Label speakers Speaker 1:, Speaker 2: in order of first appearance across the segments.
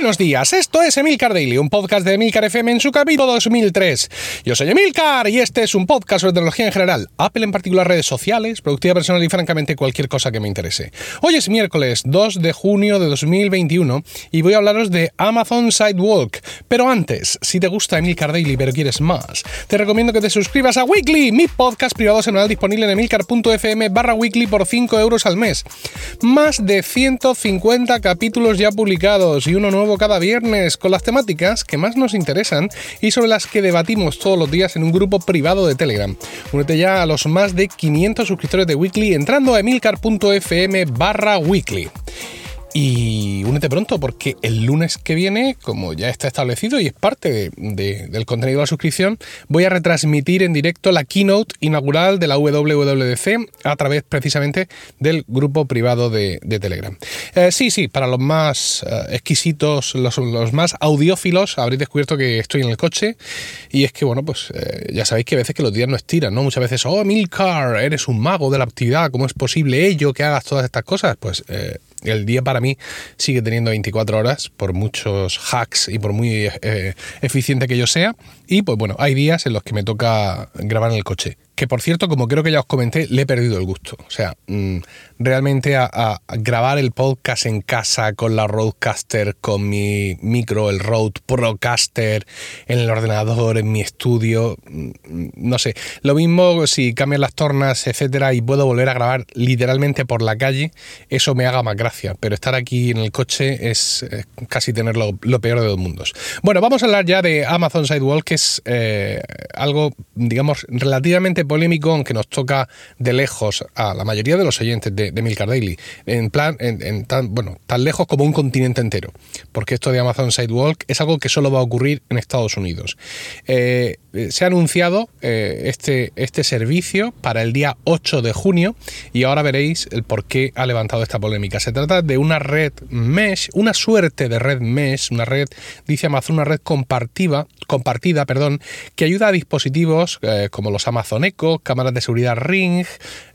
Speaker 1: Buenos días, esto es Emilcar Daily, un podcast de Emilcar FM en su capítulo 2003. Yo soy Emilcar y este es un podcast sobre tecnología en general, Apple en particular, redes sociales, productividad personal y francamente cualquier cosa que me interese. Hoy es miércoles 2 de junio de 2021 y voy a hablaros de Amazon Sidewalk. Pero antes, si te gusta Emilcar Daily pero quieres más, te recomiendo que te suscribas a Weekly, mi podcast privado semanal disponible en emilcar.fm barra weekly por 5 euros al mes. Más de 150 capítulos ya publicados y uno nuevo cada viernes con las temáticas que más nos interesan y sobre las que debatimos todos los días en un grupo privado de Telegram. Únete ya a los más de 500 suscriptores de Weekly entrando a emilcar.fm barra weekly. Y únete pronto porque el lunes que viene, como ya está establecido y es parte del contenido de la suscripción, voy a retransmitir en directo la keynote inaugural de la WWDC a través precisamente del grupo privado de, Telegram. Eh, sí, sí, para los más eh, exquisitos, los, más audiófilos, habréis descubierto que estoy en el coche y es que, bueno, pues eh, ya sabéis que a veces que los días no estiran, ¿no? Muchas veces, oh, Milcar, eres un mago de la actividad, ¿cómo es posible ello que hagas todas estas cosas? Pues el día para mí sigue teniendo 24 horas, por muchos hacks y por muy eh, eficiente que yo sea. Y pues bueno, hay días en los que me toca grabar en el coche que por cierto, como creo que ya os comenté, le he perdido el gusto. O sea, mm, realmente a, grabar el podcast en casa con la Roadcaster, con mi micro, el Rode Procaster, en el ordenador, en mi estudio, mm, no sé. Lo mismo si cambian las tornas, etcétera, y puedo volver a grabar literalmente por la calle, eso me haga más gracia. Pero estar aquí en el coche es casi tener lo, peor de dos mundos. Bueno, vamos a hablar ya de Amazon Sidewalk, eh, algo, digamos, relativamente polémico, aunque nos toca de lejos a la mayoría de los oyentes de, de Milcar Daily, en plan, en, tan, bueno, tan lejos como un continente entero, porque esto de Amazon Sidewalk es algo que solo va a ocurrir en Estados Unidos. Eh, se ha anunciado eh, este, este servicio para el día 8 de junio y ahora veréis el por qué ha levantado esta polémica. Se trata de una red mesh, una suerte de red mesh, una red, dice Amazon, una red compartida, compartida perdón, que ayuda a dispositivos eh, como los Amazon Echo, cámaras de seguridad Ring,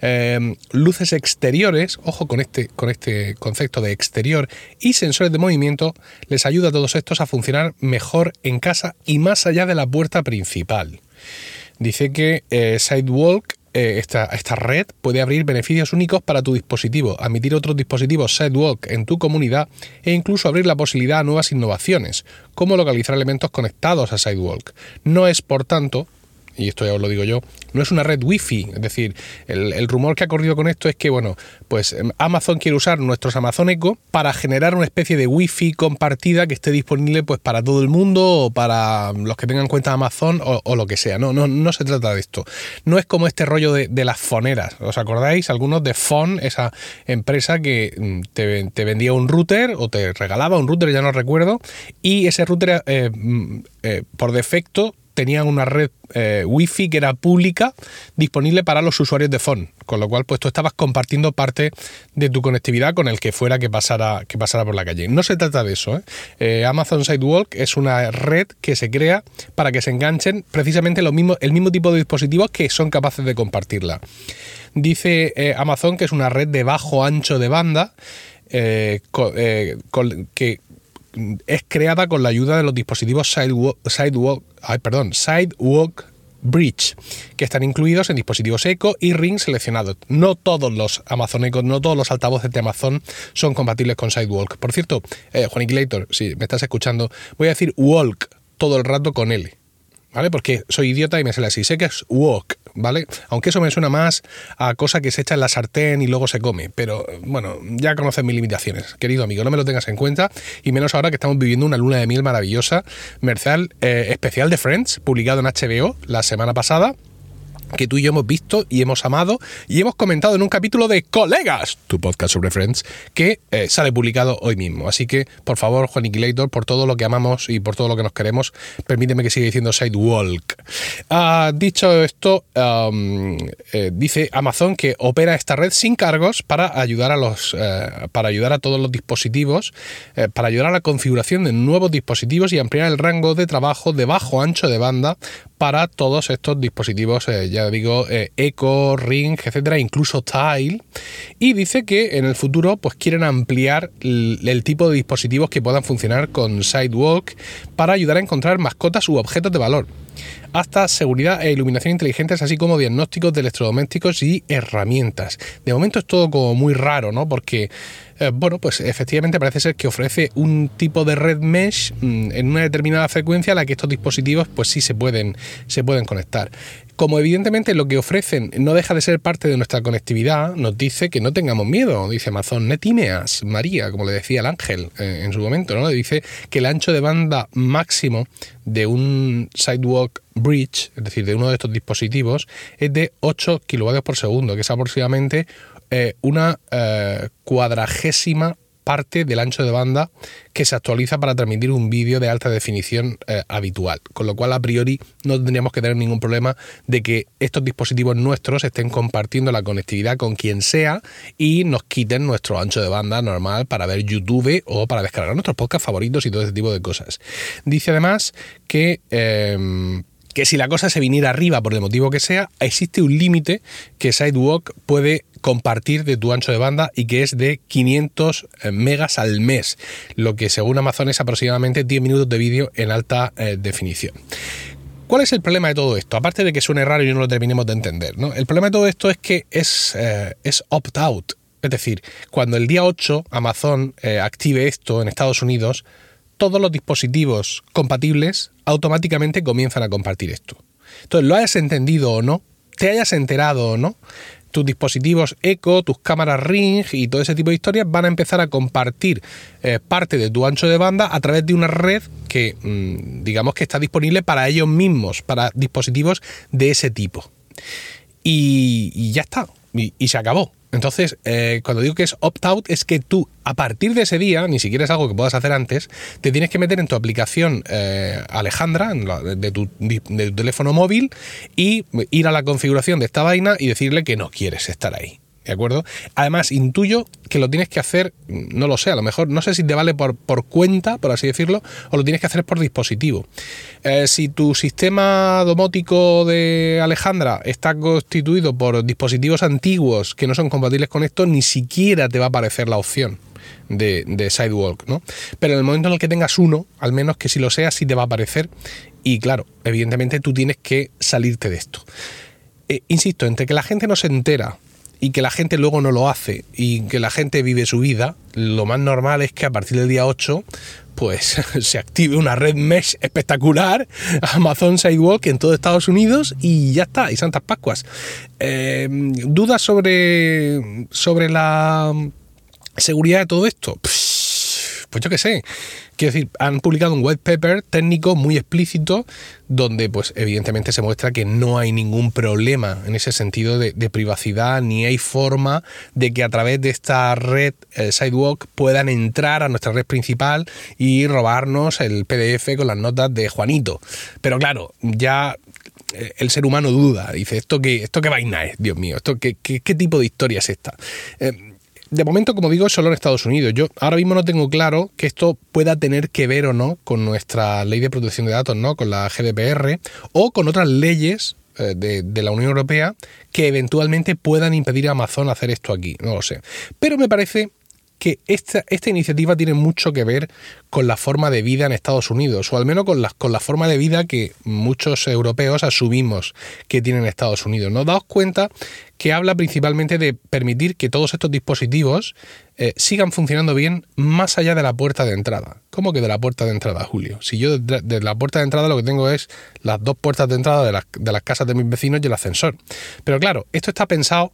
Speaker 1: em, luces exteriores, ojo con este, con este concepto de exterior, y sensores de movimiento, les ayuda a todos estos a funcionar mejor en casa y más allá de la puerta principal. Dice que eh, Sidewalk eh, esta, esta, red puede abrir beneficios únicos para tu dispositivo, admitir otros dispositivos Sidewalk en tu comunidad e incluso abrir la posibilidad a nuevas innovaciones, como localizar elementos conectados a Sidewalk. No es, por tanto, y esto ya os lo digo yo, no es una red wifi. Es decir, el, rumor que ha corrido con esto es que, bueno, pues em, Amazon quiere usar nuestros Amazon Echo para generar una especie de wifi compartida que esté disponible pues para todo el mundo o para los que tengan cuenta Amazon o, lo que sea. No, no, no se trata de esto. No es como este rollo de, las foneras. ¿Os acordáis? Algunos de Fon, esa empresa que mm, te, vendía un router o te regalaba un router, ya no recuerdo, y ese router eh, mm, eh, por defecto tenían una red eh, wifi que era pública disponible para los usuarios de phone, con lo cual pues tú estabas compartiendo parte de tu conectividad con el que fuera que pasara, que pasara por la calle. No se trata de eso. ¿eh? Eh, Amazon Sidewalk es una red que se crea para que se enganchen precisamente el mismo tipo de dispositivos que son capaces de compartirla. Dice Amazon que es una red de bajo ancho de banda que es creada con la ayuda de los dispositivos Sidewalk, perdón, Sidewalk Bridge, que están incluidos en dispositivos Echo y Ring seleccionados. No todos los Amazon Echo, no todos los altavoces de Amazon son compatibles con Sidewalk. Por cierto, eh, Juaniquilator, si me estás escuchando, voy a decir Walk todo el rato con L. ¿vale? Porque soy idiota y me sale así. Sé que es wok, ¿vale? Aunque eso me suena más a cosa que se echa en la sartén y luego se come. Pero bueno, ya conoces mis limitaciones. Querido amigo, no me lo tengas en cuenta. Y menos ahora que estamos viviendo una luna de miel maravillosa. Mercial eh, especial de Friends, publicado en HBO la semana pasada que tú y yo hemos visto y hemos amado y hemos comentado en un capítulo de Colegas, tu podcast sobre Friends, que eh, sale publicado hoy mismo. Así que, por favor, Juan Iquilator, por todo lo que amamos y por todo lo que nos queremos, permíteme que siga diciendo Sidewalk. Ah, dicho esto, eh, dice Amazon que opera esta red sin cargos para ayudar a los eh, para ayudar a todos los dispositivos, para ayudar a la configuración de nuevos dispositivos y ampliar el rango de trabajo de bajo ancho de banda para todos estos dispositivos, eh, ya digo, eh, Echo, Ring, etcétera, incluso Tile. Y dice que en el futuro pues quieren ampliar el, tipo de dispositivos que puedan funcionar con Sidewalk para ayudar a encontrar mascotas u objetos de valor hasta seguridad e iluminación inteligentes, así como diagnósticos de electrodomésticos y herramientas. De momento es todo como muy raro, ¿no? Porque, eh, bueno, pues efectivamente parece ser que ofrece un tipo de red mesh mm, en una determinada frecuencia a la que estos dispositivos, pues sí se pueden, se pueden conectar. Como evidentemente lo que ofrecen no deja de ser parte de nuestra conectividad, nos dice que no tengamos miedo, dice Amazon, netimeas, María, como le decía el ángel eh, en su momento, ¿no? Dice que el ancho de banda máximo de un Sidewalk Bridge, es decir, de uno de estos dispositivos, es de 8 kilovatios por segundo, que es aproximadamente eh, una eh, cuadragésima parte del ancho de banda que se actualiza para transmitir un vídeo de alta definición eh, habitual. Con lo cual, a priori, no tendríamos que tener ningún problema de que estos dispositivos nuestros estén compartiendo la conectividad con quien sea y nos quiten nuestro ancho de banda normal para ver YouTube o para descargar nuestros podcasts favoritos y todo ese tipo de cosas. Dice además que... Em, que si la cosa se viniera arriba por el motivo que sea, existe un límite que Sidewalk puede compartir de tu ancho de banda y que es de 500 eh, megas al mes, lo que según Amazon es aproximadamente 10 minutos de vídeo en alta eh, definición. ¿Cuál es el problema de todo esto? Aparte de que suene raro y no lo terminemos de entender, ¿no? El problema de todo esto es que es, eh, es opt-out. Es decir, cuando el día 8 Amazon active esto en Estados Unidos, todos los dispositivos compatibles automáticamente comienzan a compartir esto. Entonces, lo hayas entendido o no, te hayas enterado o no, tus dispositivos Echo, tus cámaras Ring y todo ese tipo de historias van a empezar a compartir eh, parte de tu ancho de banda a través de una red que mm, digamos que está disponible para ellos mismos, para dispositivos de ese tipo. Y, ya está, y se acabó. Entonces, eh, cuando digo que es opt-out, es que tú, a partir de ese día, ni siquiera es algo que puedas hacer antes, te tienes que meter en tu aplicación eh, Alejandra, de, tu, de tu teléfono móvil, y ir a la configuración de esta vaina y decirle que no quieres estar ahí. ¿De acuerdo? Además, intuyo que lo tienes que hacer, no lo sé, a lo mejor, no sé si te vale por, por cuenta, por así decirlo, o lo tienes que hacer por dispositivo. Eh, si tu sistema domótico de Alejandra está constituido por dispositivos antiguos que no son compatibles con esto, ni siquiera te va a aparecer la opción. De, Sidewalk, ¿no? Pero en el momento en el que tengas uno, al menos que si lo sea, sí te va a aparecer. Y claro, evidentemente tú tienes que salirte de esto. Eh, insisto, entre que la gente no se entera y que la gente luego no lo hace y que la gente vive su vida, lo más normal es que a partir del día 8 pues se active una red mesh espectacular, Amazon Sidewalk en todo Estados Unidos y ya está, y Santas Pascuas. Eh, ¿Dudas sobre, sobre la seguridad de todo esto? Pues yo qué sé. Quiero decir, han publicado un white paper técnico muy explícito donde pues evidentemente se muestra que no hay ningún problema en ese sentido de, privacidad ni hay forma de que a través de esta red eh, Sidewalk puedan entrar a nuestra red principal y robarnos el PDF con las notas de Juanito. Pero claro, ya eh, el ser humano duda, dice, ¿esto qué, esto qué vaina es? Dios mío, ¿esto qué, qué, tipo de historia es esta? Eh, de momento, como digo, solo en Estados Unidos. Yo ahora mismo no tengo claro que esto pueda tener que ver o no con nuestra ley de protección de datos, ¿no? Con la GDPR o con otras leyes eh, de, de, la Unión Europea que eventualmente puedan impedir a Amazon hacer esto aquí. No lo sé. Pero me parece que esta, esta, iniciativa tiene mucho que ver con la forma de vida en Estados Unidos, o al menos con la, con la forma de vida que muchos europeos asumimos que tienen Estados Unidos. ¿no? Daos cuenta que habla principalmente de permitir que todos estos dispositivos eh, sigan funcionando bien más allá de la puerta de entrada. ¿Cómo que de la puerta de entrada, Julio? Si yo de, la puerta de entrada lo que tengo es las dos puertas de entrada de las, de las casas de mis vecinos y el ascensor. Pero claro, esto está pensado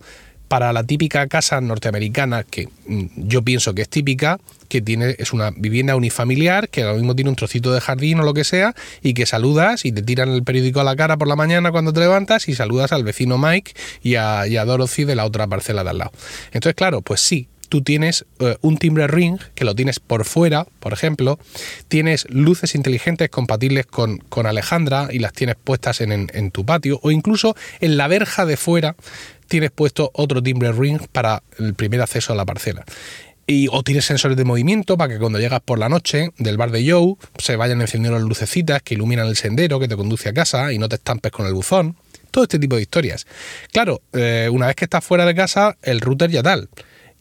Speaker 1: para la típica casa norteamericana, que mm, yo pienso que es típica, que tiene, es una vivienda unifamiliar, que lo mismo tiene un trocito de jardín o lo que sea, y que saludas y te tiran el periódico a la cara por la mañana cuando te levantas y saludas al vecino Mike y a, Dorothy de la otra parcela de al lado. Entonces, claro, pues sí, tú tienes eh, un timbre ring que lo tienes por fuera, por ejemplo, tienes luces inteligentes compatibles con, Alejandra y las tienes puestas en, tu patio o incluso en la verja de fuera tienes puesto otro timbre ring para el primer acceso a la parcela. Y, o tienes sensores de movimiento para que cuando llegas por la noche del bar de Joe se vayan encendiendo las lucecitas que iluminan el sendero que te conduce a casa y no te estampes con el buzón. Todo este tipo de historias. Claro, eh, una vez que estás fuera de casa, el router ya tal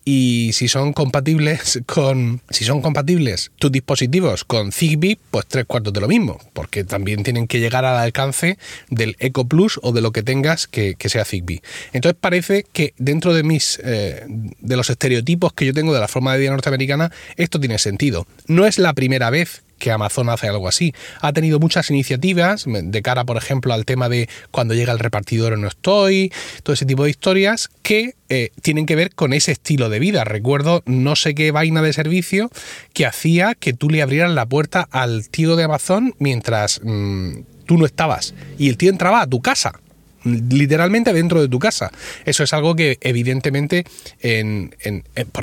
Speaker 1: y si son compatibles con si son compatibles tus dispositivos con Zigbee, pues tres cuartos de lo mismo, porque también tienen que llegar al alcance del Eco Plus o de lo que tengas que, sea Zigbee. Entonces parece que dentro de mis eh, de los estereotipos que yo tengo de la forma de vida norteamericana, esto tiene sentido. No es la primera vez que Amazon hace algo así. Ha tenido muchas iniciativas de cara, por ejemplo, al tema de cuando llega el repartidor o no estoy, todo ese tipo de historias que eh, tienen que ver con ese estilo de vida. Recuerdo no sé qué vaina de servicio que hacía que tú le abrieras la puerta al tío de Amazon mientras mm, tú no estabas y el tío entraba a tu casa literalmente dentro de tu casa. Eso es algo que evidentemente en,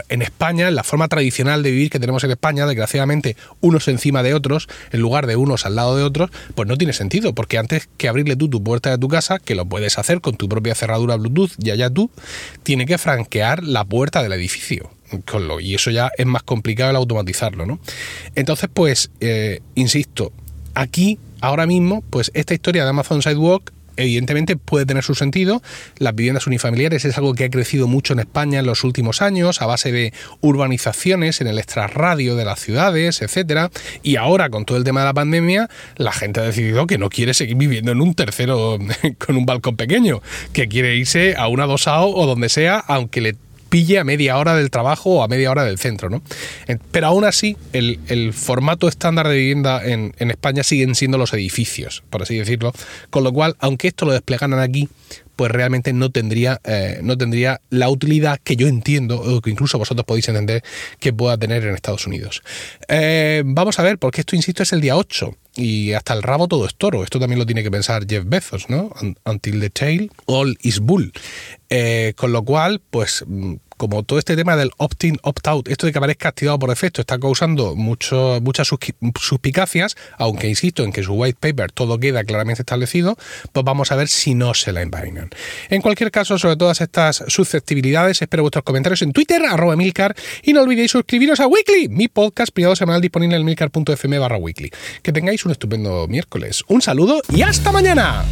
Speaker 1: España, en la forma tradicional de vivir que tenemos en España, desgraciadamente unos encima de otros, en lugar de unos al lado de otros, pues no tiene sentido, porque antes que abrirle tú tu puerta de tu casa, que lo puedes hacer con tu propia cerradura Bluetooth, ya ya tú, tiene que franquear la puerta del edificio. Con lo, y eso ya es más complicado el automatizarlo, ¿no? Entonces, pues, eh, insisto, aquí, ahora mismo, pues esta historia de Amazon Sidewalk evidentemente puede tener su sentido. Las viviendas unifamiliares es algo que ha crecido mucho en España en los últimos años a base de urbanizaciones en el extrarradio de las ciudades, etcétera. Y ahora con todo el tema de la pandemia, la gente ha decidido que no quiere seguir viviendo en un tercero con un balcón pequeño, que quiere irse a una dosao o donde sea, aunque le pille a media hora del trabajo o a media hora del centro. ¿no? Pero aún así, el, formato estándar de vivienda en, España siguen siendo los edificios, por así decirlo. Con lo cual, aunque esto lo desplegaran aquí, pues realmente no tendría, eh, no tendría la utilidad que yo entiendo, o que incluso vosotros podéis entender, que pueda tener en Estados Unidos. Eh, vamos a ver, porque esto, insisto, es el día 8 y hasta el rabo todo es toro. Esto también lo tiene que pensar Jeff Bezos, ¿no? Until the tail, all is bull. Eh, con lo cual, pues mm, como todo este tema del opt-in, opt-out, esto de que aparezca activado por defecto, está causando mucho, muchas suspicacias, aunque insisto en que su white paper todo queda claramente establecido, pues vamos a ver si no se la envainan. En cualquier caso, sobre todas estas susceptibilidades, espero vuestros comentarios en Twitter, arroba milcar, y no olvidéis suscribiros a Weekly, mi podcast privado semanal disponible en milcar.fm barra weekly. Que tengáis un estupendo miércoles. Un saludo y hasta mañana.